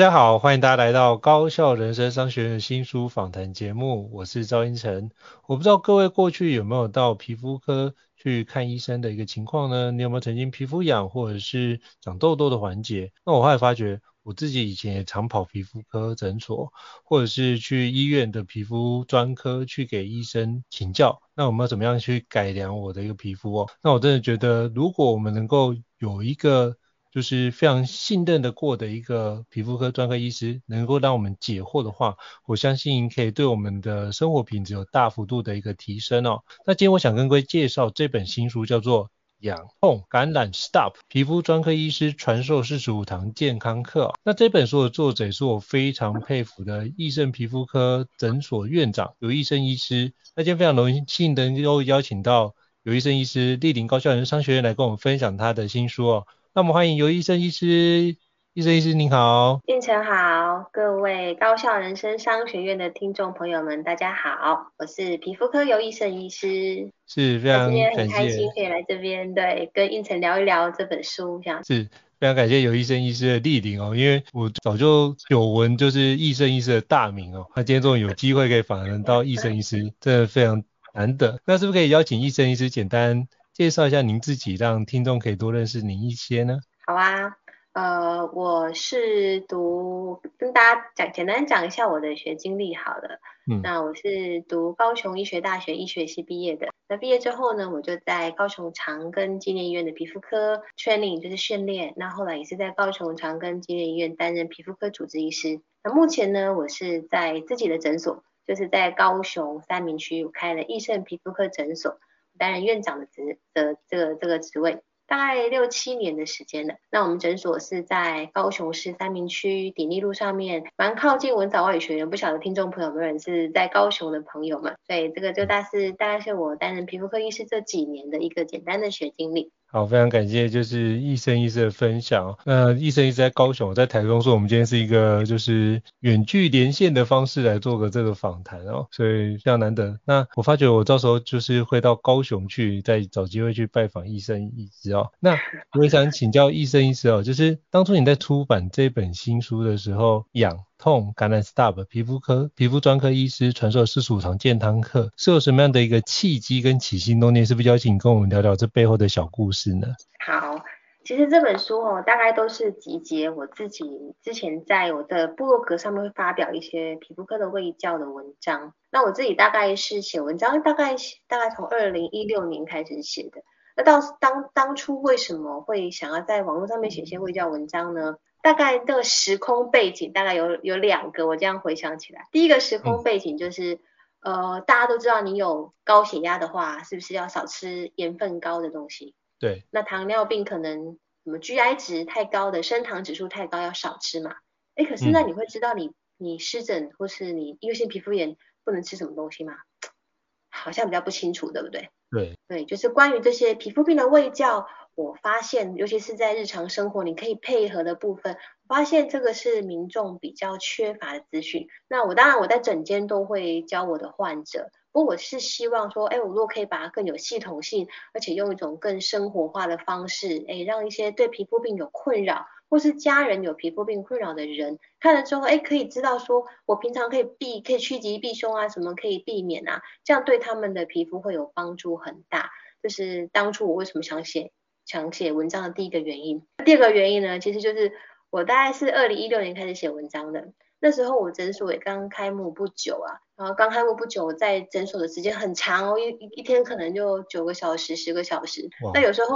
大家好，欢迎大家来到高校人生商学院新书访谈节目，我是赵英成。我不知道各位过去有没有到皮肤科去看医生的一个情况呢？你有没有曾经皮肤痒或者是长痘痘的环节？那我后来发觉，我自己以前也常跑皮肤科诊所，或者是去医院的皮肤专科去给医生请教，那我们要怎么样去改良我的一个皮肤哦？那我真的觉得，如果我们能够有一个就是非常信任的过的一个皮肤科专科医师，能够让我们解惑的话，我相信可以对我们的生活品质有大幅度的一个提升哦。那今天我想跟各位介绍这本新书，叫做《痒痛感染 Stop 皮肤专科医师传授四十五堂健康课》。那这本书的作者是我非常佩服的益盛皮肤科诊所院长游益生医师。那今天非常荣幸能够邀请到游益生医师莅临高校人商学院来跟我们分享他的新书哦。那我们欢迎尤医生医师，医生医师您好，胤丞好，各位高校人生商学院的听众朋友们，大家好，我是皮肤科尤医生医师，是非常今天很开心可以来这边，对，跟胤丞聊一聊这本书，这样。是非常感谢尤医生医师的莅临哦，因为我早就久闻就是医生医师的大名哦，那今天终于有机会可以访谈到医生医师，真的非常难得，那是不是可以邀请医生医师简单介绍一下您自己，让听众可以多认识您一些呢？好啊，呃，我是读跟大家讲简单讲一下我的学经历好了。嗯，那我是读高雄医学大学医学系毕业的。那毕业之后呢，我就在高雄长庚纪念医院的皮肤科 training 就是训练。那后来也是在高雄长庚纪念医院担任皮肤科主治医师。那目前呢，我是在自己的诊所，就是在高雄三明区我开了益盛皮肤科诊所。担任院长的职的这个这个职位，大概六七年的时间了。那我们诊所是在高雄市三明区鼎立路上面，蛮靠近文藻外语学院。不晓得听众朋友们是在高雄的朋友们，所以这个就大是大概是我担任皮肤科医师这几年的一个简单的学经历。好，非常感谢就是益生医师的分享。那益生医师在高雄，我在台中，说我们今天是一个就是远距连线的方式来做个这个访谈哦，所以非常难得。那我发觉我到时候就是会到高雄去，再找机会去拜访益生医师哦。那我也想请教益生医师哦，就是当初你在出版这本新书的时候，养痛感染 Stop 皮肤科皮肤专科医师传授四十五堂健康课，是有什么样的一个契机跟起心动念？是不是邀请跟我们聊聊这背后的小故事呢？好，其实这本书哦，大概都是集结我自己之前在我的部落格上面会发表一些皮肤科的卫教的文章。那我自己大概是写文章，大概大概从二零一六年开始写的。那到当当初为什么会想要在网络上面写些卫教文章呢？大概的时空背景大概有有两个，我这样回想起来，第一个时空背景就是，嗯、呃，大家都知道你有高血压的话，是不是要少吃盐分高的东西？对。那糖尿病可能什么 GI 值太高的，升糖指数太高要少吃嘛？哎，可是那你会知道你、嗯、你湿疹或是你异位性皮肤炎不能吃什么东西吗？好像比较不清楚，对不对？对，对，就是关于这些皮肤病的卫教，我发现，尤其是在日常生活你可以配合的部分，我发现这个是民众比较缺乏的资讯。那我当然我在诊间都会教我的患者。不过我是希望说，哎，我如果可以把它更有系统性，而且用一种更生活化的方式，哎，让一些对皮肤病有困扰，或是家人有皮肤病困扰的人，看了之后，哎，可以知道说，我平常可以避，可以趋吉避凶啊，什么可以避免啊，这样对他们的皮肤会有帮助很大。就是当初我为什么想写想写文章的第一个原因。第二个原因呢，其实就是我大概是二零一六年开始写文章的。那时候我诊所也刚开幕不久啊，然后刚开幕不久，我在诊所的时间很长哦，一一天可能就九个小时、十个小时。那有时候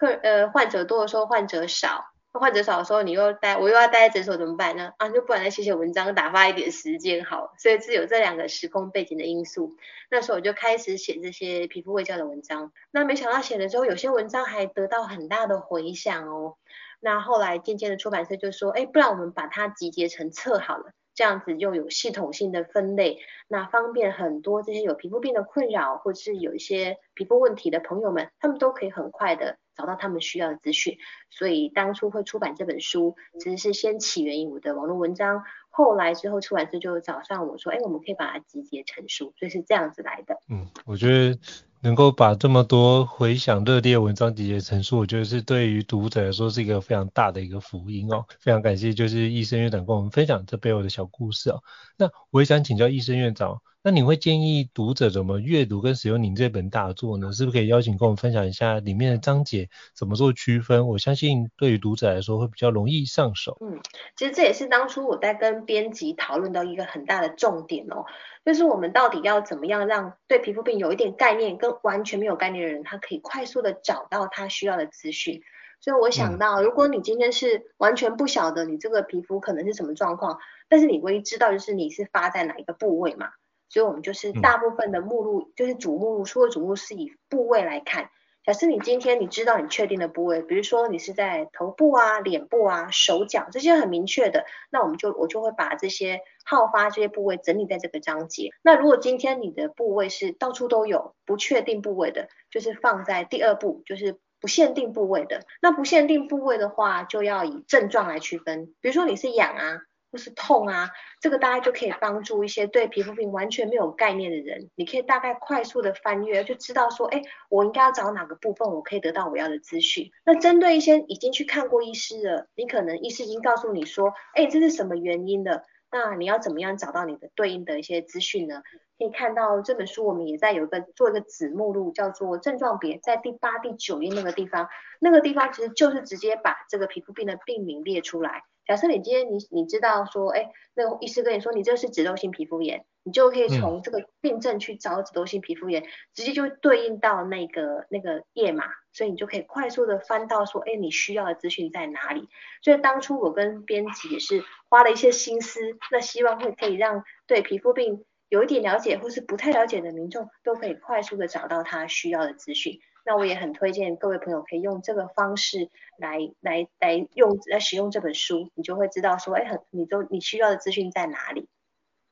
客呃患者多的时候，患者少，患者少的时候，你又待我又要待在诊所怎么办呢？啊，就不然来写写文章，打发一点时间好。所以是有这两个时空背景的因素。那时候我就开始写这些皮肤卫教的文章。那没想到写了之后，有些文章还得到很大的回响哦。那后来渐渐的出版社就说，哎，不然我们把它集结成册好了，这样子又有系统性的分类，那方便很多这些有皮肤病的困扰，或者是有一些皮肤问题的朋友们，他们都可以很快的找到他们需要的资讯。所以当初会出版这本书，其实是先起源于我的网络文章，后来之后出版社就找上我说，哎，我们可以把它集结成书，所以是这样子来的。嗯，我觉得。能够把这么多回响热烈文章集结成书，我觉得是对于读者来说是一个非常大的一个福音哦。非常感谢，就是医生院长跟我们分享这背后的小故事哦。那我也想请教医生院长，那你会建议读者怎么阅读跟使用您这本大作呢？是不是可以邀请跟我们分享一下里面的章节怎么做区分？我相信对于读者来说会比较容易上手。嗯，其实这也是当初我在跟编辑讨论到一个很大的重点哦。就是我们到底要怎么样让对皮肤病有一点概念，跟完全没有概念的人，他可以快速的找到他需要的资讯。所以我想到，如果你今天是完全不晓得你这个皮肤可能是什么状况，但是你唯一知道就是你是发在哪一个部位嘛，所以我们就是大部分的目录，就是主目录，所有主目录是以部位来看。假设你今天你知道你确定的部位，比如说你是在头部啊、脸部啊、手脚这些很明确的，那我们就我就会把这些好发这些部位整理在这个章节。那如果今天你的部位是到处都有不确定部位的，就是放在第二步，就是不限定部位的。那不限定部位的话，就要以症状来区分，比如说你是痒啊。或是痛啊，这个大家就可以帮助一些对皮肤病完全没有概念的人，你可以大概快速的翻阅，就知道说，哎，我应该要找哪个部分，我可以得到我要的资讯。那针对一些已经去看过医师了，你可能医师已经告诉你说，哎，这是什么原因的，那你要怎么样找到你的对应的一些资讯呢？可以看到这本书，我们也在有一个做一个子目录，叫做症状别，在第八、第九页那个地方，那个地方其实就是直接把这个皮肤病的病名列出来。假设你今天你你知道说，哎，那个医师跟你说你这是脂漏性皮肤炎，你就可以从这个病症去找脂漏性皮肤炎，嗯、直接就对应到那个那个页码，所以你就可以快速的翻到说，哎，你需要的资讯在哪里？所以当初我跟编辑也是花了一些心思，那希望会可以让对皮肤病有一点了解或是不太了解的民众，都可以快速的找到他需要的资讯。那我也很推荐各位朋友可以用这个方式来来来用来使用这本书，你就会知道说，哎，很你都你需要的资讯在哪里，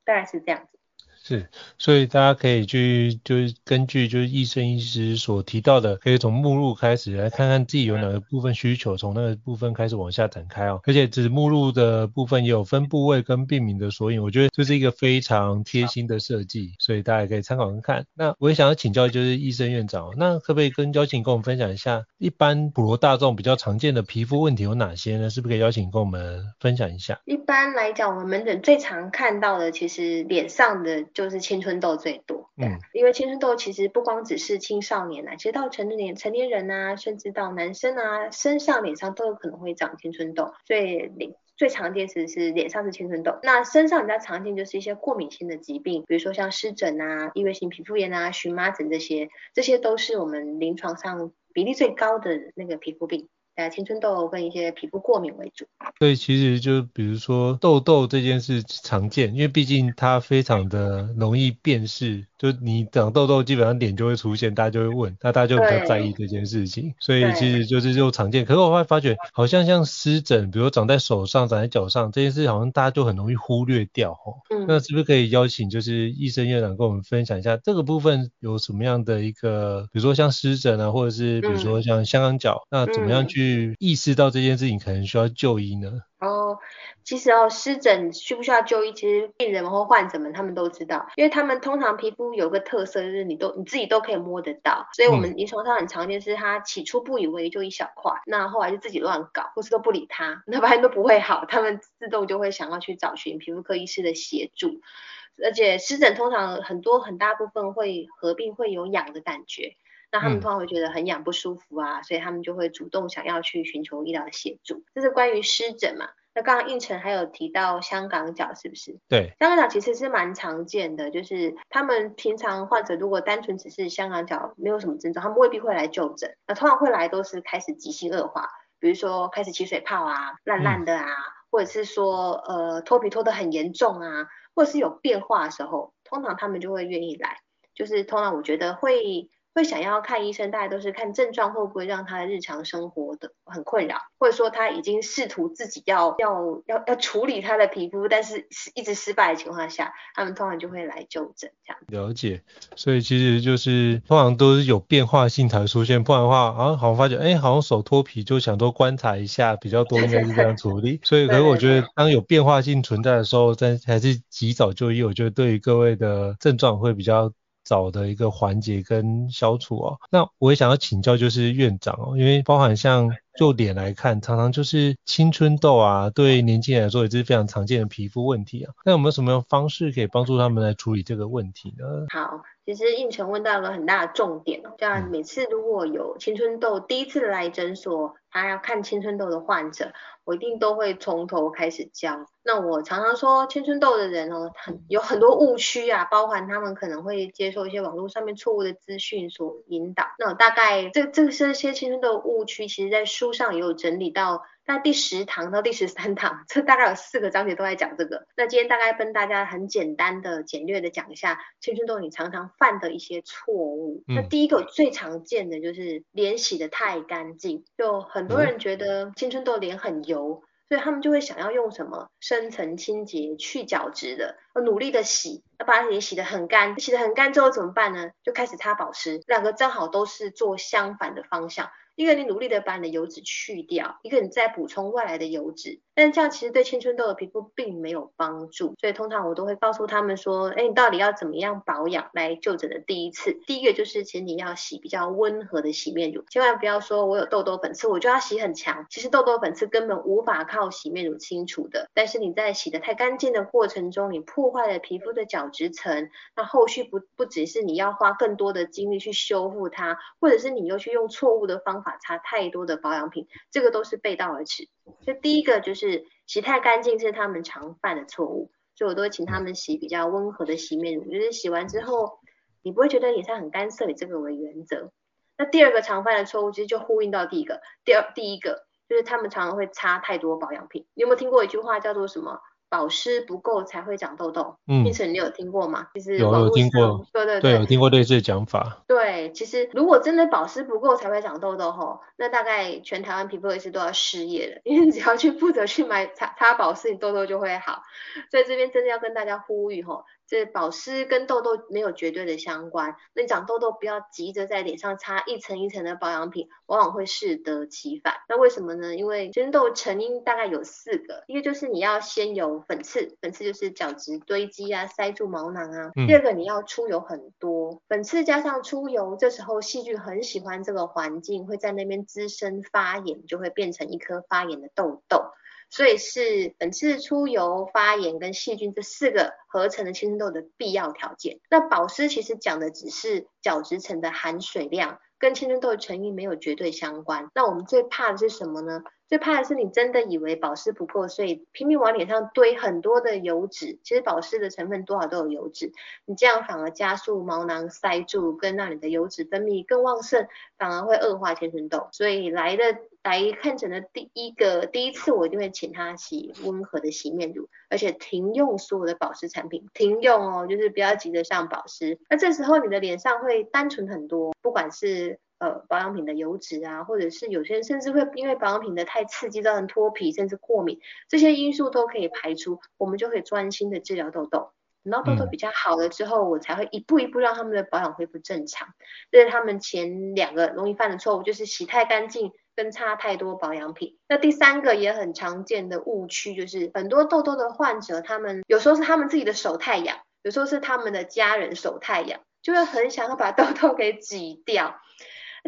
大概是这样子。是，所以大家可以去，就是根据就是医生医师所提到的，可以从目录开始来看看自己有哪个部分需求，从那个部分开始往下展开哦。而且指目录的部分也有分部位跟病名的索引，我觉得这是一个非常贴心的设计，所以大家可以参考看看。那我也想要请教就是医生院长，那可不可以跟邀请跟我们分享一下，一般普罗大众比较常见的皮肤问题有哪些呢？是不是可以邀请跟我们分享一下？一般来讲，我们门诊最常看到的其实脸上的。就是青春痘最多，嗯，因为青春痘其实不光只是青少年啊，其实到成年成年人啊，甚至到男生啊，身上脸上都有可能会长青春痘，所以脸最常见是是脸上是青春痘，那身上比较常见就是一些过敏性的疾病，比如说像湿疹啊、异位性皮肤炎啊、荨麻疹这些，这些都是我们临床上比例最高的那个皮肤病。呃，青春痘跟一些皮肤过敏为主。所以其实就比如说痘痘这件事常见，因为毕竟它非常的容易辨识，就你长痘痘，基本上脸就会出现，大家就会问，那大家就比较在意这件事情，所以其实就是就常见。可是我会发觉，好像像湿疹，比如长在手上、长在脚上这件事，好像大家就很容易忽略掉哦。嗯。那是不是可以邀请就是医生院长跟我们分享一下这个部分有什么样的一个，比如说像湿疹啊，或者是比如说像香港脚，嗯、那怎么样去意识到这件事情可能需要就医呢？哦，其实哦，湿疹需不需要就医？其实病人或患者们他们都知道，因为他们通常皮肤有个特色，就是你都你自己都可以摸得到，所以我们临床上很常见是他起初不以为就一小块，那后来就自己乱搞，或是都不理他，那发现都不会好，他们自动就会想要去找寻皮肤科医师的协助，而且湿疹通常很多很大部分会合并会有痒的感觉，那他们通常会觉得很痒不舒服啊，所以他们就会主动想要去寻求医疗的协助，这是关于湿疹嘛。那刚刚胤丞还有提到香港脚是不是？对，香港脚其实是蛮常见的，就是他们平常患者如果单纯只是香港脚没有什么症状，他们未必会来就诊。那通常会来都是开始急性恶化，比如说开始起水泡啊、烂烂的啊，嗯、或者是说呃脱皮脱得很严重啊，或者是有变化的时候，通常他们就会愿意来。就是通常我觉得会。会想要看医生，大家都是看症状会不会让他的日常生活的很困扰，或者说他已经试图自己要要要要处理他的皮肤，但是一直失败的情况下，他们通常就会来就诊这样。了解，所以其实就是通常都是有变化性才出现，不然的话，啊，好像发觉，哎，好像手脱皮就想多观察一下，比较多应该是这样处理。所以，可是我觉得当有变化性存在的时候，但还是及早就医，我觉得对于各位的症状会比较。早的一个缓解跟消除哦，那我也想要请教就是院长哦，因为包含像就脸来看，常常就是青春痘啊，对年轻人来说也是非常常见的皮肤问题啊，那有没有什么方式可以帮助他们来处理这个问题呢？好。其实胤丞问到了很大的重点哦，这样每次如果有青春痘第一次来诊所，他要看青春痘的患者，我一定都会从头开始教。那我常常说，青春痘的人哦，很有很多误区啊，包含他们可能会接受一些网络上面错误的资讯所引导。那我大概这这这些青春痘误区，其实在书上也有整理到。那第十堂到第十三堂，这大概有四个章节都在讲这个。那今天大概跟大家很简单的、简略的讲一下青春痘你常常犯的一些错误。嗯、那第一个最常见的就是脸洗得太干净，就很多人觉得青春痘脸很油，所以他们就会想要用什么深层清洁去角质的，努力的洗，要把脸洗得很干，洗得很干之后怎么办呢？就开始擦保湿，两个正好都是做相反的方向。一个你努力的把你的油脂去掉，一个你再补充外来的油脂，但这样其实对青春痘的皮肤并没有帮助，所以通常我都会告诉他们说，哎，你到底要怎么样保养来就诊的第一次，第一个就是请你要洗比较温和的洗面乳，千万不要说我有痘痘粉刺我就要洗很强，其实痘痘粉刺根本无法靠洗面乳清除的，但是你在洗得太干净的过程中，你破坏了皮肤的角质层，那后续不不只是你要花更多的精力去修复它，或者是你又去用错误的方法法。擦太多的保养品，这个都是背道而驰。所以第一个就是洗太干净是他们常犯的错误，所以我都会请他们洗比较温和的洗面乳，就是洗完之后你不会觉得脸上很干涩，以这个为原则。那第二个常犯的错误其实就呼应到第一个，第二第一个就是他们常常会擦太多保养品。你有没有听过一句话叫做什么？保湿不够才会长痘痘。嗯，因此你有听过吗？其实有有听过，对对对，有听过类似的讲法。对，其实如果真的保湿不够才会长痘痘吼，那大概全台湾皮肤科医师都要失业了，因为你只要去负责去买擦擦保湿，你痘痘就会好。所以这边真的要跟大家呼吁吼。这保湿跟痘痘没有绝对的相关，那你长痘痘不要急着在脸上擦一层一层的保养品，往往会适得其反。那为什么呢？因为青春痘成因大概有四个，一个就是你要先有粉刺，粉刺就是角质堆积啊，塞住毛囊啊。第二个你要出油很多，粉刺加上出油，这时候细菌很喜欢这个环境，会在那边滋生发炎，就会变成一颗发炎的痘痘。所以是本次出油、发炎跟细菌这四个合成的青春痘的必要条件。那保湿其实讲的只是角质层的含水量，跟青春痘的成因没有绝对相关。那我们最怕的是什么呢？最怕的是你真的以为保湿不够，所以拼命往脸上堆很多的油脂。其实保湿的成分多少都有油脂，你这样反而加速毛囊塞住，跟让你的油脂分泌更旺盛，反而会恶化青春痘。所以来的来看诊的第一个第一次，我一定会请他洗温和的洗面乳，而且停用所有的保湿产品，停用哦，就是不要急着上保湿。那这时候你的脸上会单纯很多，不管是。呃，保养品的油脂啊，或者是有些人甚至会因为保养品的太刺激造成脱皮，甚至过敏，这些因素都可以排除，我们就可以专心的治疗痘痘。等到痘痘比较好了之后，嗯、我才会一步一步让他们的保养恢复正常。这是他们前两个容易犯的错误，就是洗太干净跟擦太多保养品。那第三个也很常见的误区，就是很多痘痘的患者，他们有时候是他们自己的手太痒，有时候是他们的家人手太痒，就会很想要把痘痘给挤掉。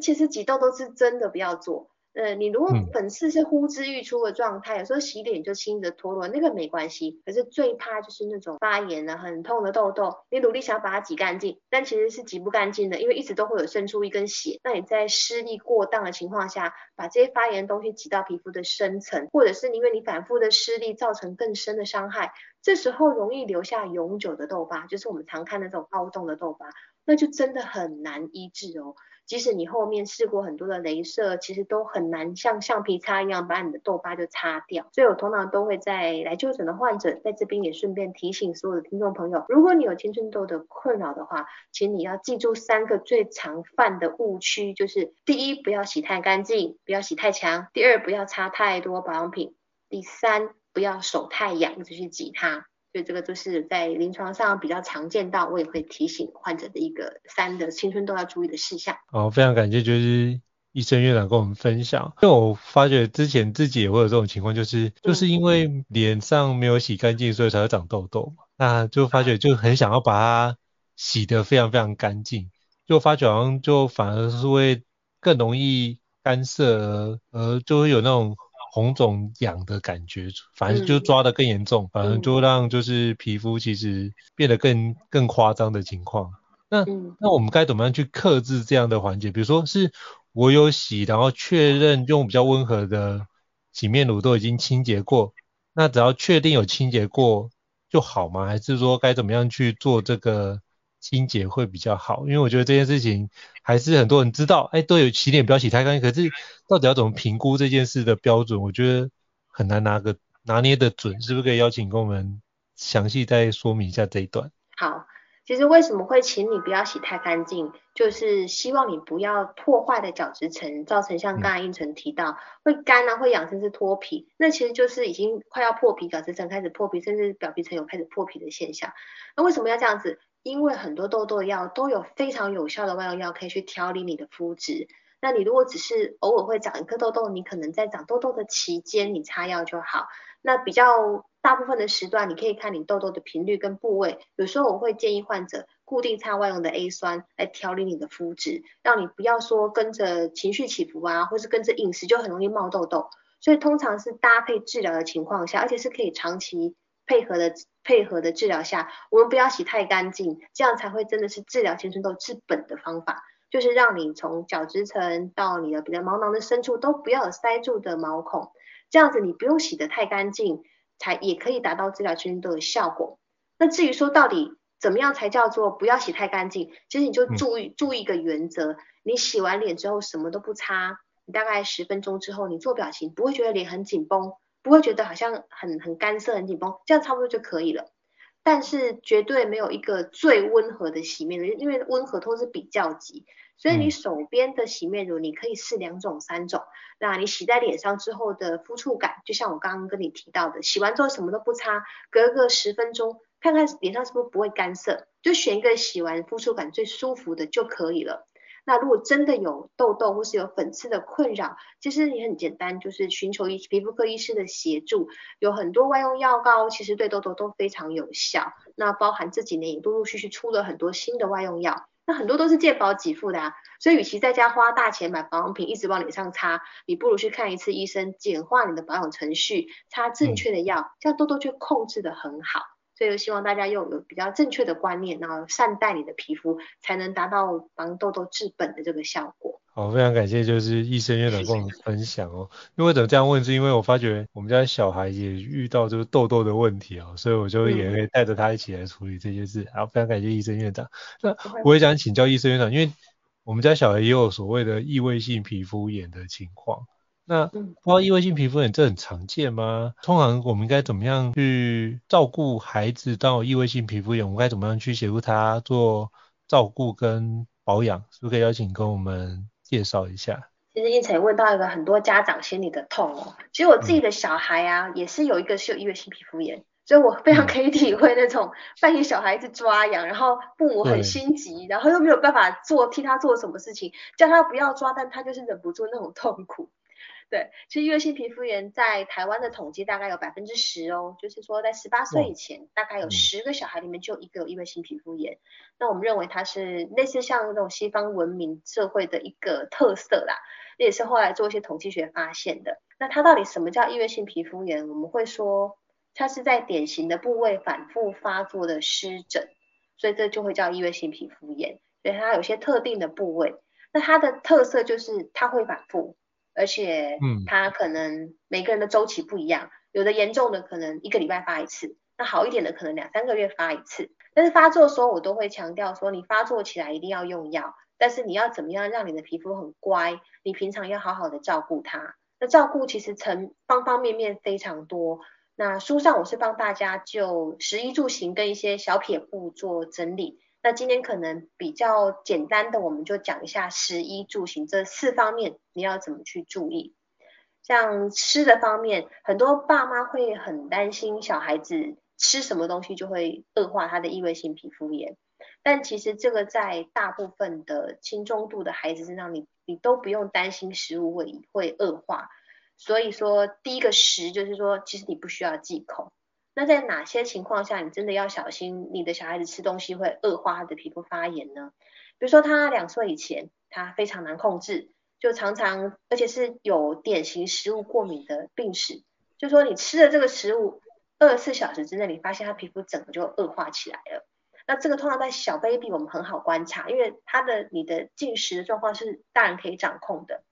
其实挤痘痘是真的不要做，呃，你如果粉刺是呼之欲出的状态，有时候洗脸就轻易的脱落，那个没关系。可是最怕就是那种发炎啊、很痛的痘痘，你努力想把它挤干净，但其实是挤不干净的，因为一直都会有渗出一根血。那你在施力过当的情况下，把这些发炎的东西挤到皮肤的深层，或者是因为你反复的施力造成更深的伤害，这时候容易留下永久的痘疤，就是我们常看的那种凹洞的痘疤，那就真的很难医治哦。即使你后面试过很多的雷射，其实都很难像橡皮擦一样把你的痘疤就擦掉。所以我通常都会在来就诊的患者，在这边也顺便提醒所有的听众朋友，如果你有青春痘的困扰的话，请你要记住三个最常犯的误区，就是第一，不要洗太干净，不要洗太强；第二，不要擦太多保养品；第三，不要手太痒就去挤它。所以这个就是在临床上比较常见到，我也会提醒患者的一个三的青春痘要注意的事项。好，非常感谢，就是医生院长跟我们分享。因为我发觉之前自己也会有这种情况，就是就是因为脸上没有洗干净，所以才会长痘痘嘛。那就发觉就很想要把它洗得非常非常干净，就发觉好像就反而是会更容易干涩，而而就会有那种。红肿痒的感觉，反正就抓得更严重，嗯、反正就让就是皮肤其实变得更更夸张的情况。那、嗯、那我们该怎么样去克制这样的环节？比如说是我有洗，然后确认用比较温和的洗面乳都已经清洁过，那只要确定有清洁过就好吗？还是说该怎么样去做这个？清洁会比较好，因为我觉得这件事情还是很多人知道，哎，都有洗脸不要洗太干净，可是到底要怎么评估这件事的标准，我觉得很难拿个拿捏的准，是不是可以邀请跟我们详细再说明一下这一段？好，其实为什么会请你不要洗太干净，就是希望你不要破坏的角质层，造成像刚才应成提到、嗯、会干啊，会痒，甚至脱皮，那其实就是已经快要破皮，角质层开始破皮，甚至表皮层有开始破皮的现象。那为什么要这样子？因为很多痘痘药都有非常有效的外用药可以去调理你的肤质。那你如果只是偶尔会长一颗痘痘，你可能在长痘痘的期间你擦药就好。那比较大部分的时段，你可以看你痘痘的频率跟部位。有时候我会建议患者固定擦外用的 A 酸来调理你的肤质，让你不要说跟着情绪起伏啊，或是跟着饮食就很容易冒痘痘。所以通常是搭配治疗的情况下，而且是可以长期。配合的配合的治疗下，我们不要洗太干净，这样才会真的是治疗青春痘治本的方法，就是让你从角质层到你的比较毛囊的深处都不要有塞住的毛孔，这样子你不用洗得太干净，才也可以达到治疗青春痘的效果。那至于说到底怎么样才叫做不要洗太干净，其实你就注意、嗯、注意一个原则，你洗完脸之后什么都不擦，你大概十分钟之后你做表情不会觉得脸很紧绷。不会觉得好像很很干涩、很紧绷，这样差不多就可以了。但是绝对没有一个最温和的洗面乳，因为温和都是比较级，所以你手边的洗面乳你可以试两种、三种。那你洗在脸上之后的肤触感，就像我刚刚跟你提到的，洗完之后什么都不擦，隔个十分钟看看脸上是不是不会干涩，就选一个洗完肤触感最舒服的就可以了。那如果真的有痘痘或是有粉刺的困扰，其实也很简单，就是寻求医皮肤科医师的协助。有很多外用药膏，其实对痘痘都非常有效。那包含这几年也陆陆续续出了很多新的外用药，那很多都是健保给付的啊。所以与其在家花大钱买保养品，一直往脸上擦，你不如去看一次医生，简化你的保养程序，擦正确的药，这样痘痘就控制的很好。所以希望大家用有比较正确的观念，然后善待你的皮肤，才能达到防痘痘治本的这个效果。好，非常感谢，就是医生院长跟我们分享哦。因为怎么这样问，是因为我发觉我们家小孩也遇到就是痘痘的问题哦，所以我就也会带着他一起来处理这些事。好，非常感谢医生院长。那我也想请教医生院长，因为我们家小孩也有所谓的异位性皮肤炎的情况。那不知道异位性皮肤炎这很常见吗？通常我们应该怎么样去照顾孩子到异位性皮肤炎？我们该怎么样去协助他做照顾跟保养？是不是可以邀请跟我们？介绍一下，其实英成问到一个很多家长心里的痛哦。其实我自己的小孩啊，也是有一个是有异位性皮肤炎，所以我非常可以体会那种半夜小孩子抓痒，然后父母很心急，然后又没有办法做替他做什么事情，叫他不要抓，但他就是忍不住那种痛苦。对，其实异位性皮肤炎在台湾的统计大概有百分之十哦，就是说在十八岁以前，大概有十个小孩里面就一个有异位性皮肤炎。那我们认为它是类似像那种西方文明社会的一个特色啦，这也是后来做一些统计学发现的。那它到底什么叫异位性皮肤炎？我们会说它是在典型的部位反复发作的湿疹，所以这就会叫异位性皮肤炎。所以它有些特定的部位，那它的特色就是它会反复。而且，嗯，它可能每个人的周期不一样，有的严重的可能一个礼拜发一次，那好一点的可能两三个月发一次。但是发作的时候，我都会强调说，你发作起来一定要用药，但是你要怎么样让你的皮肤很乖？你平常要好好的照顾它。那照顾其实成方方面面非常多。那书上我是帮大家就食衣住行跟一些小撇步做整理。那今天可能比较简单的，我们就讲一下食衣住行这四方面，你要怎么去注意。像吃的方面，很多爸妈会很担心小孩子吃什么东西就会恶化他的异位性皮肤炎，但其实这个在大部分的轻中度的孩子身上，你你都不用担心食物会会恶化。所以说，第一个食就是说，其实你不需要忌口。那在哪些情况下，你真的要小心你的小孩子吃东西会恶化他的皮肤发炎呢？比如说他两岁以前，他非常难控制，就常常而且是有典型食物过敏的病史，就说你吃了这个食物二十四小时之内，你发现他皮肤整个就恶化起来了。那这个通常在小 baby 我们很好观察，因为他的你的进食的状况是大人可以掌控的。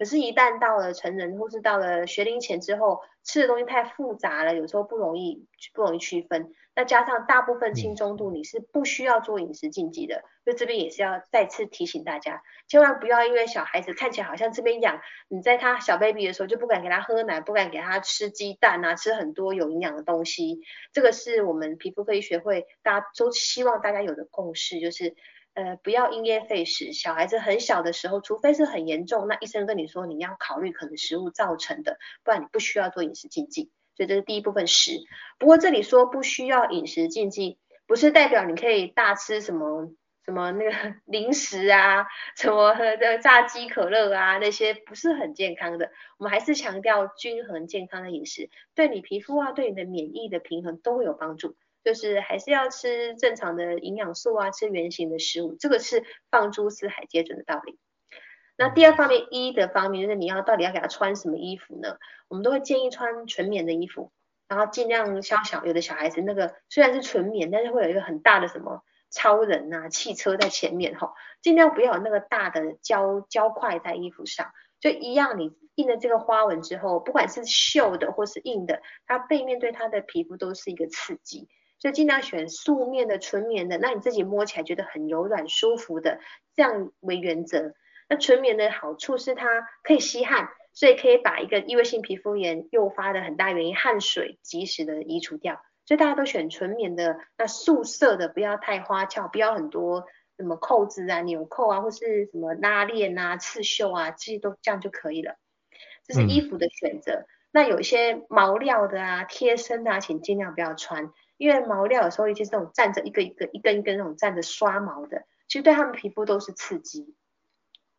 可是，一旦到了成人或是到了学龄前之后，吃的东西太复杂了，有时候不容易不容易区分。那加上大部分轻中度，你是不需要做饮食禁忌的。所以这边也是要再次提醒大家，千万不要因为小孩子看起来好像这边痒，你在他小 baby 的时候就不敢给他喝奶，不敢给他吃鸡蛋啊，吃很多有营养的东西。这个是我们皮肤科医学会大家都希望大家有的共识，就是。呃，不要因噎废食。小孩子很小的时候，除非是很严重，那医生跟你说你要考虑可能食物造成的，不然你不需要做饮食禁忌。所以这是第一部分食。不过这里说不需要饮食禁忌，不是代表你可以大吃什么什么那个 零食啊，什么喝的炸鸡、可乐啊那些不是很健康的。我们还是强调均衡健康的饮食，对你皮肤啊，对你的免疫的平衡都会有帮助。就是还是要吃正常的营养素啊，吃原型的食物，这个是放诸四海皆准的道理。那第二方面，一的方面，就是你要到底要给他穿什么衣服呢？我们都会建议穿纯棉的衣服，然后尽量像小，有的小孩子那个虽然是纯棉，但是会有一个很大的什么超人啊、汽车在前面哈，尽量不要有那个大的胶胶块在衣服上，就一样你印了这个花纹之后，不管是绣的或是印的，它背面对它的皮肤都是一个刺激。所以尽量选素面的、纯棉的，那你自己摸起来觉得很柔软舒服的，这样为原则。那纯棉的好处是它可以吸汗，所以可以把一个异位性皮肤炎诱发的很大原因汗水及时的移除掉。所以大家都选纯棉的，那素色的不要太花俏，不要很多什么扣子啊、纽扣啊，或是什么拉链啊、刺绣啊，这些都这样就可以了。这是衣服的选择。嗯、那有一些毛料的啊、贴身的啊，请尽量不要穿。因为毛料有时候，尤其是这种站着一个一个、一根一根那种站着刷毛的，其实对他们皮肤都是刺激，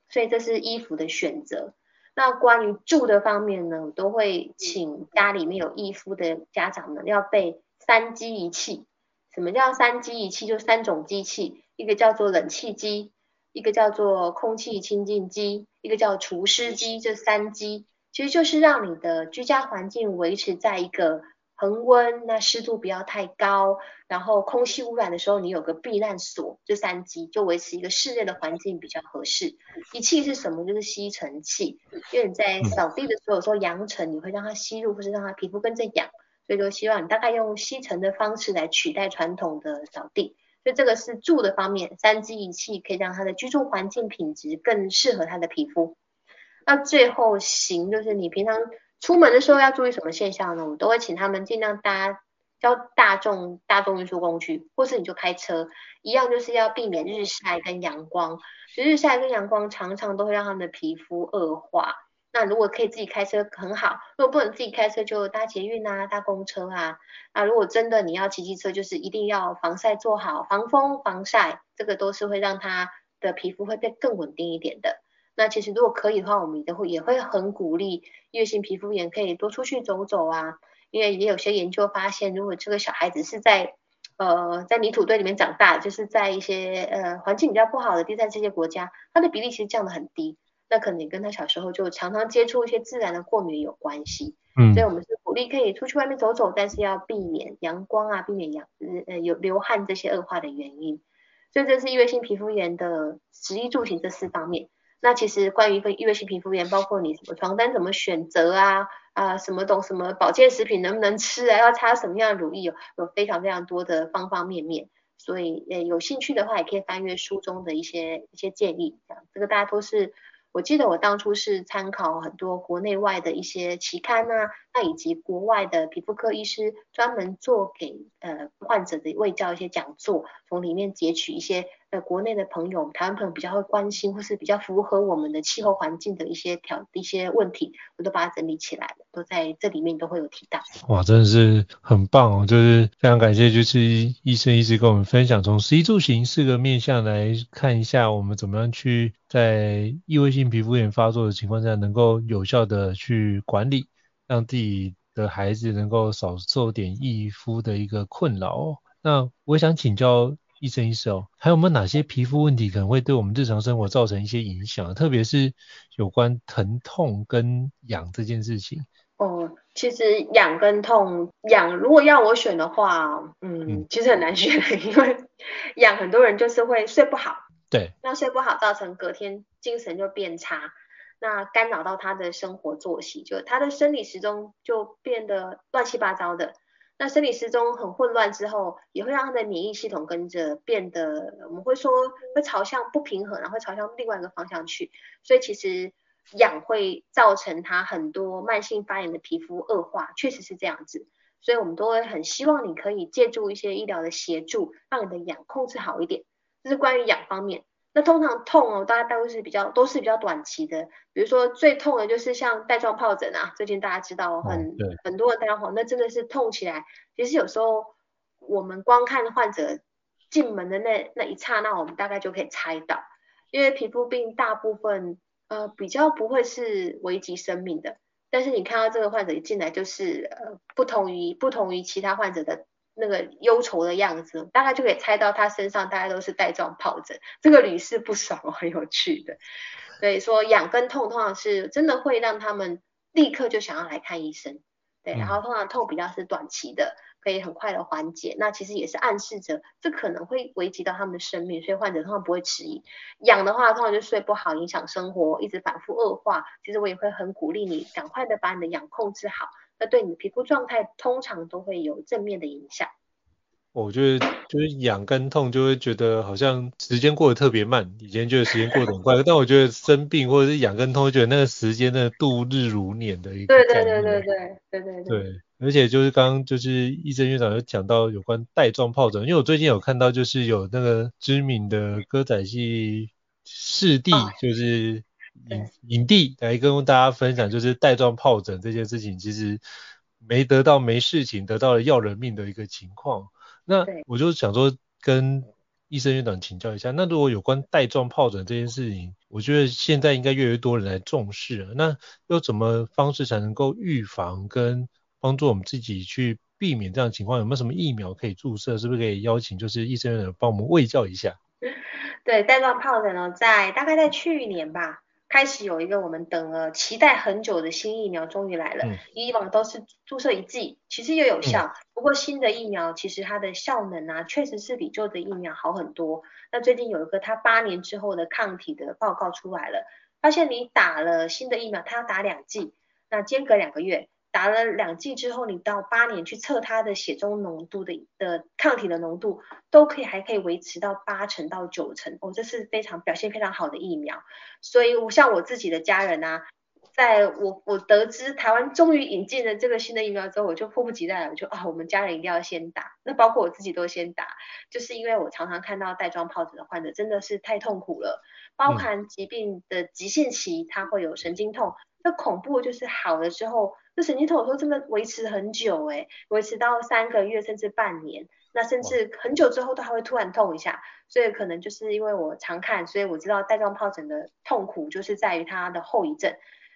所以这是衣服的选择。那关于住的方面呢，我都会请家里面有异肤的家长们要备三机仪器。什么叫三机仪器？就三种机器，一个叫做冷气机，一个叫做空气清净机，一个叫除湿机。这三机其实就是让你的居家环境维持在一个。恒温，那湿度不要太高，然后空气污染的时候，你有个避难所，这三机就维持一个室内的环境比较合适。一气是什么？就是吸尘器，因为你在扫地的时候，有时候扬尘你会让它吸入，或是让它皮肤跟着痒，所以就希望你大概用吸尘的方式来取代传统的扫地。所以这个是住的方面，三机一气可以让它的居住环境品质更适合它的皮肤。那最后行就是你平常。出门的时候要注意什么现象呢？我都会请他们尽量搭交大众大众运输工具，或是你就开车，一样就是要避免日晒跟阳光。日晒跟阳光常常都会让他们的皮肤恶化。那如果可以自己开车很好，如果不能自己开车就搭捷运啊，搭公车啊。那如果真的你要骑机车，就是一定要防晒做好，防风防晒，这个都是会让他的皮肤会变更稳定一点的。那其实如果可以的话，我们也会也会很鼓励异位性皮肤炎可以多出去走走啊，因为也有些研究发现，如果这个小孩子是在呃在泥土堆里面长大，就是在一些呃环境比较不好的第三世界国家，他的比例其实降得很低，那可能也跟他小时候就常常接触一些自然的过敏有关系。嗯，所以我们是鼓励可以出去外面走走，但是要避免阳光啊，避免阳呃有流汗这些恶化的原因。所以这是异位性皮肤炎的食衣住行这四方面。那其实关于一个异位性皮肤炎，包括你什么床单怎么选择啊，啊什么东什么保健食品能不能吃啊，要擦什么样的乳液，有有非常非常多的方方面面。所以呃有兴趣的话，也可以翻阅书中的一些一些建议，这样这个大家都是。我记得我当初是参考很多国内外的一些期刊啊，那以及国外的皮肤科医师专门做给呃患者的卫教一些讲座，从里面截取一些呃国内的朋友、台湾朋友比较会关心或是比较符合我们的气候环境的一些条一些问题，我都把它整理起来了，都在这里面都会有提到。哇，真的是很棒哦，就是非常感谢，就是医生一直跟我们分享，从食衣住行四个面向来看一下，我们怎么样去在异位性皮肤炎发作的情况下，能够有效的去管理，让自己的孩子能够少受点异肤的一个困扰。那我想请教医生一世哦，还有没有哪些皮肤问题可能会对我们日常生活造成一些影响，特别是有关疼痛跟痒这件事情？哦，其实痒跟痛，痒如果要我选的话，嗯，其实很难选，因为痒很多人就是会睡不好。对，那睡不好造成隔天精神就变差，那干扰到他的生活作息，就他的生理时钟就变得乱七八糟的。那生理时钟很混乱之后，也会让他的免疫系统跟着变得，我们会说会朝向不平衡，然后会朝向另外一个方向去。所以其实痒会造成他很多慢性发炎的皮肤恶化，确实是这样子。所以我们都会很希望你可以借助一些医疗的协助，让你的痒控制好一点。这是关于痒方面，那通常痛哦，大家都是比较都是比较短期的，比如说最痛的就是像带状疱疹啊，最近大家知道很、哦、很多的带状疱，那真的是痛起来，其实有时候我们光看患者进门的那那一刹那，我们大概就可以猜到，因为皮肤病大部分呃比较不会是危及生命的，但是你看到这个患者一进来就是呃不同于不同于其他患者的。那个忧愁的样子，大概就可以猜到他身上大概都是带状疱疹，这个屡试不爽，很有趣的。所以说痒跟痛通常是真的会让他们立刻就想要来看医生，对，然后通常痛比较是短期的，可以很快的缓解，那其实也是暗示着这可能会危及到他们的生命，所以患者通常不会迟疑。痒的话，通常就睡不好，影响生活，一直反复恶化。其实我也会很鼓励你赶快的把你的痒控制好。那对你皮肤状态通常都会有正面的影响。我觉得就是痒跟痛就会觉得好像时间过得特别慢，以前觉得时间过得很快，但我觉得生病或者是痒跟痛，会觉得那个时间的度日如年的一个。对对对对对对对对。对，而且就是刚刚就是医生院长有讲到有关带状疱疹，因为我最近有看到就是有那个知名的歌仔戏视帝，就是。影影帝来跟大家分享，就是带状疱疹这件事情，其实没得到没事情，得到了要人命的一个情况。那我就想说，跟医生院长请教一下，那如果有关带状疱疹这件事情，我觉得现在应该越来越多人来重视了。那要怎么方式才能够预防跟帮助我们自己去避免这样的情况？有没有什么疫苗可以注射？是不是可以邀请就是医生院长帮我们卫教一下？对，带状疱疹呢，在大概在去年吧。开始有一个我们等了期待很久的新疫苗终于来了。嗯、以往都是注射一剂，其实又有效。嗯、不过新的疫苗其实它的效能啊，确实是比旧的疫苗好很多。那最近有一个它八年之后的抗体的报告出来了，发现你打了新的疫苗，它要打两剂，那间隔两个月。打了两剂之后，你到八年去测它的血中浓度的的抗体的浓度，都可以还可以维持到八成到九成，哦，这是非常表现非常好的疫苗。所以，我像我自己的家人啊，在我我得知台湾终于引进了这个新的疫苗之后，我就迫不及待了，我就啊，我们家人一定要先打。那包括我自己都先打，就是因为我常常看到带状疱疹的患者真的是太痛苦了，包含疾病的急性期，他会有神经痛，那恐怖就是好了之后。这神经痛有时候真的维持很久诶，维持到三个月甚至半年，那甚至很久之后都还会突然痛一下，所以可能就是因为我常看，所以我知道带状疱疹的痛苦就是在于它的后遗症，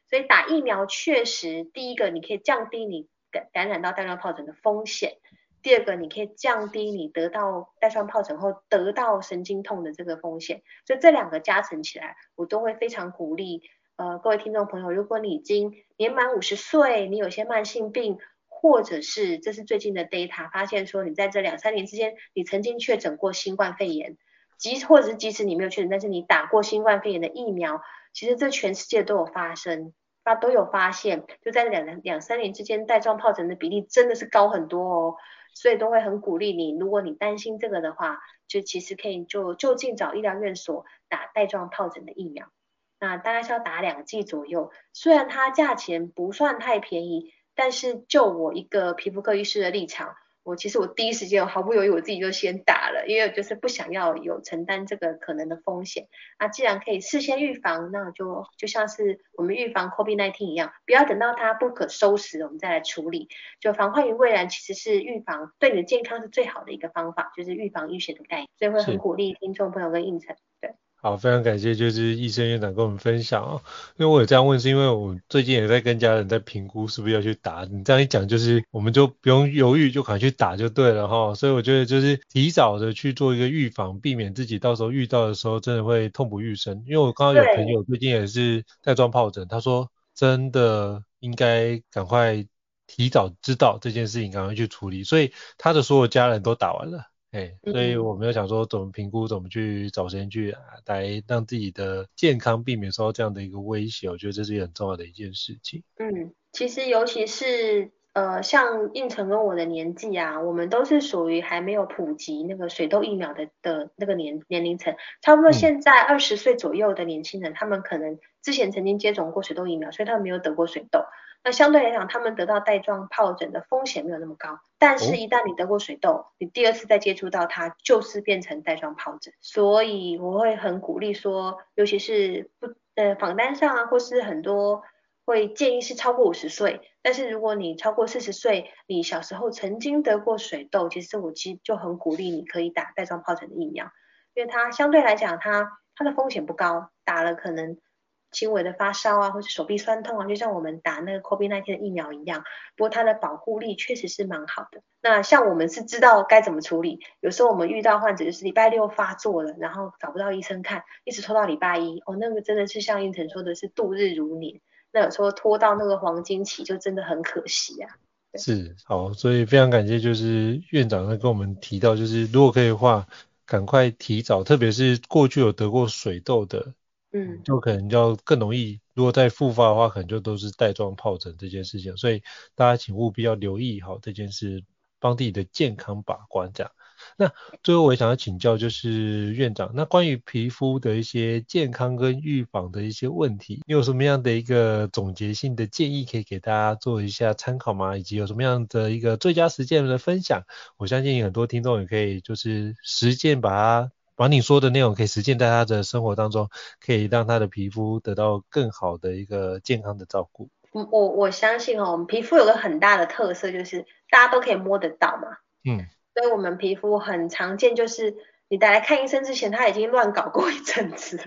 所以打疫苗确实第一个你可以降低你感感染到带状疱疹的风险，第二个你可以降低你得到带状疱疹后得到神经痛的这个风险，所以这两个加成起来，我都会非常鼓励。呃，各位听众朋友，如果你已经年满五十岁，你有些慢性病，或者是这是最近的 data 发现说，你在这两三年之间，你曾经确诊过新冠肺炎，即或者是即使你没有确诊，但是你打过新冠肺炎的疫苗，其实这全世界都有发生，那都有发现，就在两两三年之间，带状疱疹的比例真的是高很多哦，所以都会很鼓励你，如果你担心这个的话，就其实可以就就近找医疗院所打带状疱疹的疫苗。那大概是要打两剂左右，虽然它价钱不算太便宜，但是就我一个皮肤科医师的立场，我其实我第一时间我毫不犹豫我自己就先打了，因为我就是不想要有承担这个可能的风险。那既然可以事先预防，那就就像是我们预防 COVID-19 一样，不要等到它不可收拾了我们再来处理，就防患于未然，其实是预防对你的健康是最好的一个方法，就是预防医学的概念，所以会很鼓励听众朋友跟应承，对。好，非常感谢，就是医生院长跟我们分享啊、哦。因为我有这样问，是因为我最近也在跟家人在评估是不是要去打。你这样一讲，就是我们就不用犹豫，就赶快去打就对了哈。所以我觉得就是提早的去做一个预防，避免自己到时候遇到的时候真的会痛不欲生。因为我刚刚有朋友最近也是带状疱疹，他说真的应该赶快提早知道这件事情，赶快去处理。所以他的所有家人都打完了。哎，所以我们要想说怎么评估，怎么去找时间去来让自己的健康避免受到这样的一个威胁，我觉得这是很重要的一件事情。嗯，其实尤其是呃像应成跟我的年纪啊，我们都是属于还没有普及那个水痘疫苗的的那个年年龄层，差不多现在二十岁左右的年轻人，嗯、他们可能之前曾经接种过水痘疫苗，所以他们没有得过水痘。那相对来讲，他们得到带状疱疹的风险没有那么高，但是，一旦你得过水痘，哦、你第二次再接触到它，就是变成带状疱疹。所以我会很鼓励说，尤其是不呃访单上啊，或是很多会建议是超过五十岁，但是如果你超过四十岁，你小时候曾经得过水痘，其实我其实就很鼓励你可以打带状疱疹的疫苗，因为它相对来讲，它它的风险不高，打了可能。轻微的发烧啊，或是手臂酸痛啊，就像我们打那个 COVID-19 的疫苗一样。不过它的保护力确实是蛮好的。那像我们是知道该怎么处理，有时候我们遇到患者就是礼拜六发作了，然后找不到医生看，一直拖到礼拜一，哦，那个真的是像胤丞说的是度日如年。那有时候拖到那个黄金期，就真的很可惜啊。是，好，所以非常感谢，就是院长在跟我们提到，就是如果可以的话，赶快提早，特别是过去有得过水痘的。嗯，就可能要更容易，如果再复发的话，可能就都是带状疱疹这件事情，所以大家请务必要留意好这件事，帮自己的健康把关这样。那最后我也想要请教，就是院长，那关于皮肤的一些健康跟预防的一些问题，你有什么样的一个总结性的建议可以给大家做一下参考吗？以及有什么样的一个最佳实践的分享？我相信很多听众也可以就是实践把它。把你说的内容可以实践在他的生活当中，可以让他的皮肤得到更好的一个健康的照顾。我我相信哦，我们皮肤有个很大的特色，就是大家都可以摸得到嘛。嗯。所以我们皮肤很常见，就是你带来看医生之前，他已经乱搞过一阵子了，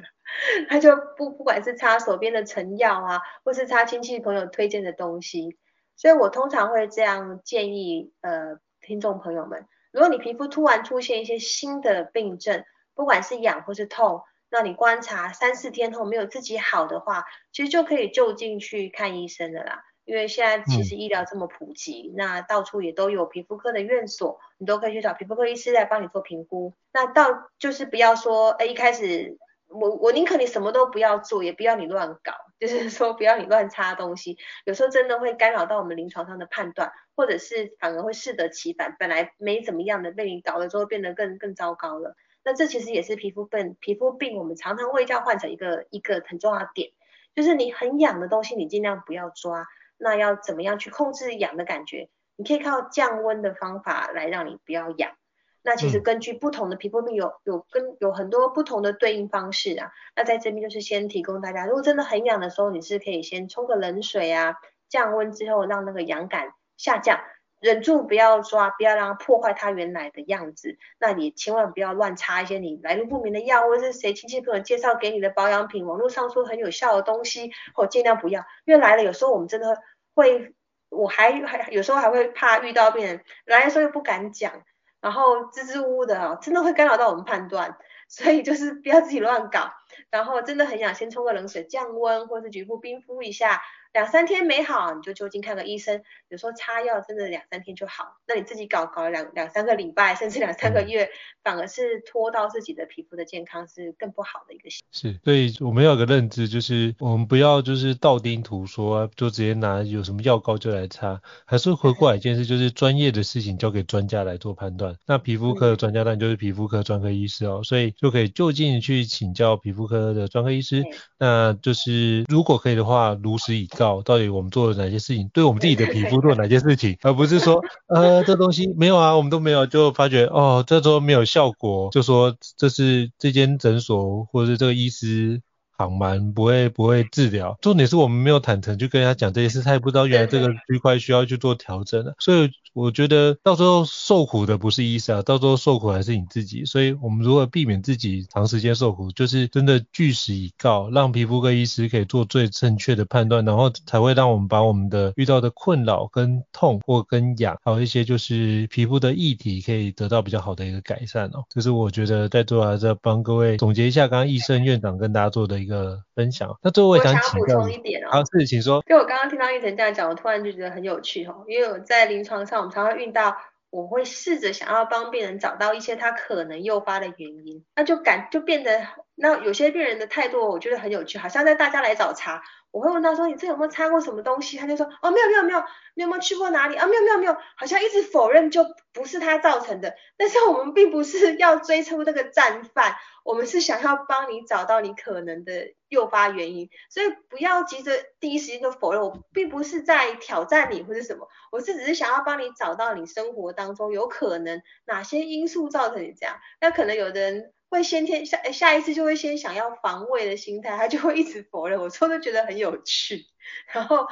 他就不不管是擦手边的成药啊，或是擦亲戚朋友推荐的东西。所以我通常会这样建议呃听众朋友们，如果你皮肤突然出现一些新的病症，不管是痒或是痛，那你观察三四天后没有自己好的话，其实就可以就近去看医生的啦。因为现在其实医疗这么普及，嗯、那到处也都有皮肤科的院所，你都可以去找皮肤科医师来帮你做评估。那到就是不要说，哎，一开始我我宁可你什么都不要做，也不要你乱搞，就是说不要你乱擦东西，有时候真的会干扰到我们临床上的判断，或者是反而会适得其反，本来没怎么样的，被你搞了之后变得更更糟糕了。那这其实也是皮肤病皮肤病，我们常常会叫患者一个一个很重要的点，就是你很痒的东西，你尽量不要抓。那要怎么样去控制痒的感觉？你可以靠降温的方法来让你不要痒。那其实根据不同的皮肤病有有跟有很多不同的对应方式啊。那在这边就是先提供大家，如果真的很痒的时候，你是可以先冲个冷水啊，降温之后让那个痒感下降，忍住不要抓，不要让它破坏它原来的样子。那你千万不要乱擦一些你来路不明的药，或者是谁亲戚朋友介绍给你的保养品，网络上说很有效的东西，或尽量不要，因为来了有时候我们真的。会，我还还有时候还会怕遇到病人来的时候又不敢讲，然后支支吾吾的，真的会干扰到我们判断，所以就是不要自己乱搞，然后真的很想先冲个冷水降温，或是局部冰敷一下。两三天没好，你就就近看个医生。有时候擦药真的两三天就好，那你自己搞搞两两三个礼拜，甚至两三个月，反而是拖到自己的皮肤的健康是更不好的一个事。是，所以我们要有个认知，就是我们不要就是道听途说，就直接拿有什么药膏就来擦，还是回过来一件事，就是专业的事情交给专家来做判断。那皮肤科的专家当然就是皮肤科专科医师哦，所以就可以就近去请教皮肤科的专科医师。那就是如果可以的话，如实以告。到底我们做了哪些事情，对我们自己的皮肤做哪些事情，而不是说呃这东西没有啊，我们都没有，就发觉哦这都没有效果，就说这是这间诊所或者是这个医师。好蛮不会不会治疗，重点是我们没有坦诚去跟他讲这些事，他也不知道原来这个区块需要去做调整的，所以我觉得到时候受苦的不是医生啊，到时候受苦还是你自己，所以我们如何避免自己长时间受苦，就是真的据实以告，让皮肤科医师可以做最正确的判断，然后才会让我们把我们的遇到的困扰跟痛或跟痒，还有一些就是皮肤的议题可以得到比较好的一个改善哦，这是我觉得在座还是要帮各位总结一下刚刚医生院长跟大家做的个。分享，那最后我想补充一点啊，好，是，请说。就我刚刚听到玉成这样讲，我突然就觉得很有趣哦，因为我在临床上，我们常常遇到，我会试着想要帮病人找到一些他可能诱发的原因，那就感就变得，那有些病人的态度，我觉得很有趣，好像在大家来找茬。我会问他说：“你这有没有擦过什么东西？”他就说：“哦，没有，没有，没有。你有没有去过哪里？啊，没有，没有，没有。好像一直否认，就不是他造成的。但是我们并不是要追出那个战犯，我们是想要帮你找到你可能的诱发原因。所以不要急着第一时间就否认，我并不是在挑战你或是什么，我是只是想要帮你找到你生活当中有可能哪些因素造成你这样。那可能有的人。会先天下下一次就会先想要防卫的心态，他就会一直否认。我真的觉得很有趣，然后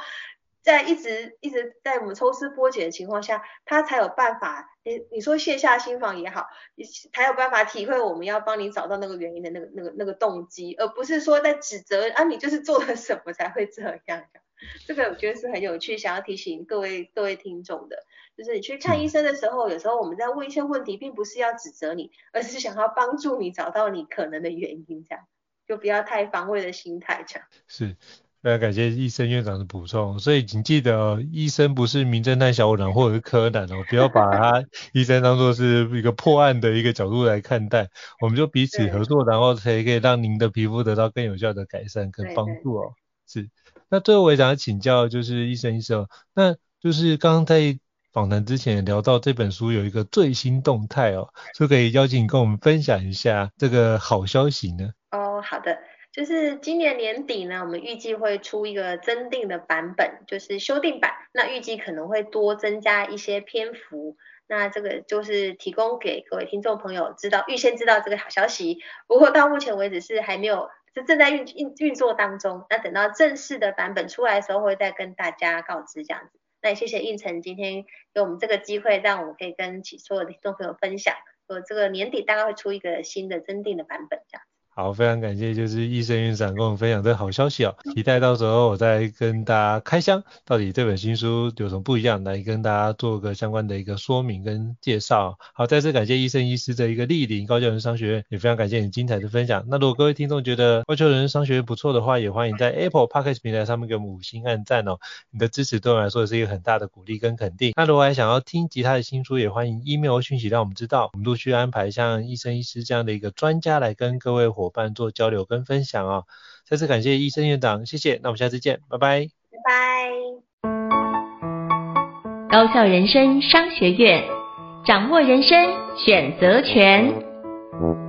在一直一直在我们抽丝剥茧的情况下，他才有办法。你你说卸下心防也好，才有办法体会我们要帮你找到那个原因的那个那个那个动机，而不是说在指责啊你就是做了什么才会这样。这个我觉得是很有趣，想要提醒各位各位听众的。就是你去看医生的时候，有时候我们在问一些问题，并不是要指责你，而是想要帮助你找到你可能的原因，这样就不要太防卫的心态，这样。是，非常感谢医生院长的补充。所以请记得哦，医生不是名侦探小五郎或者是柯南哦，不要把他 医生当做是一个破案的一个角度来看待。我们就彼此合作，然后才可以让您的皮肤得到更有效的改善跟帮助哦。是。那最后我也想要请教，就是医生医生，那就是刚刚在。访谈之前聊到这本书有一个最新动态哦，就可以邀请你跟我们分享一下这个好消息呢？哦，好的，就是今年年底呢，我们预计会出一个增订的版本，就是修订版，那预计可能会多增加一些篇幅，那这个就是提供给各位听众朋友知道，预先知道这个好消息。不过到目前为止是还没有，是正在运运运作当中，那等到正式的版本出来的时候，会再跟大家告知这样子。那谢谢应晨今天给我们这个机会，让我们可以跟所有的听众朋友分享，说这个年底大概会出一个新的增订的版本，这样。好，非常感谢，就是易生院长跟我们分享这个好消息哦。期待到时候我再跟大家开箱，到底这本新书有什么不一样，来跟大家做个相关的一个说明跟介绍。好，再次感谢易生医师的一个莅临高教人商学院，也非常感谢你精彩的分享。那如果各位听众觉得高教人商学院不错的话，也欢迎在 Apple Podcast 平台上面给我们五星按赞哦。你的支持对我们来说也是一个很大的鼓励跟肯定。那如果还想要听其他的新书，也欢迎 email 讯息让我们知道，我们陆续安排像易生医师这样的一个专家来跟各位伙伙伴做交流跟分享啊，再次感谢医生院长，谢谢，那我们下次见，拜拜，拜拜。高校人生商学院，掌握人生选择权。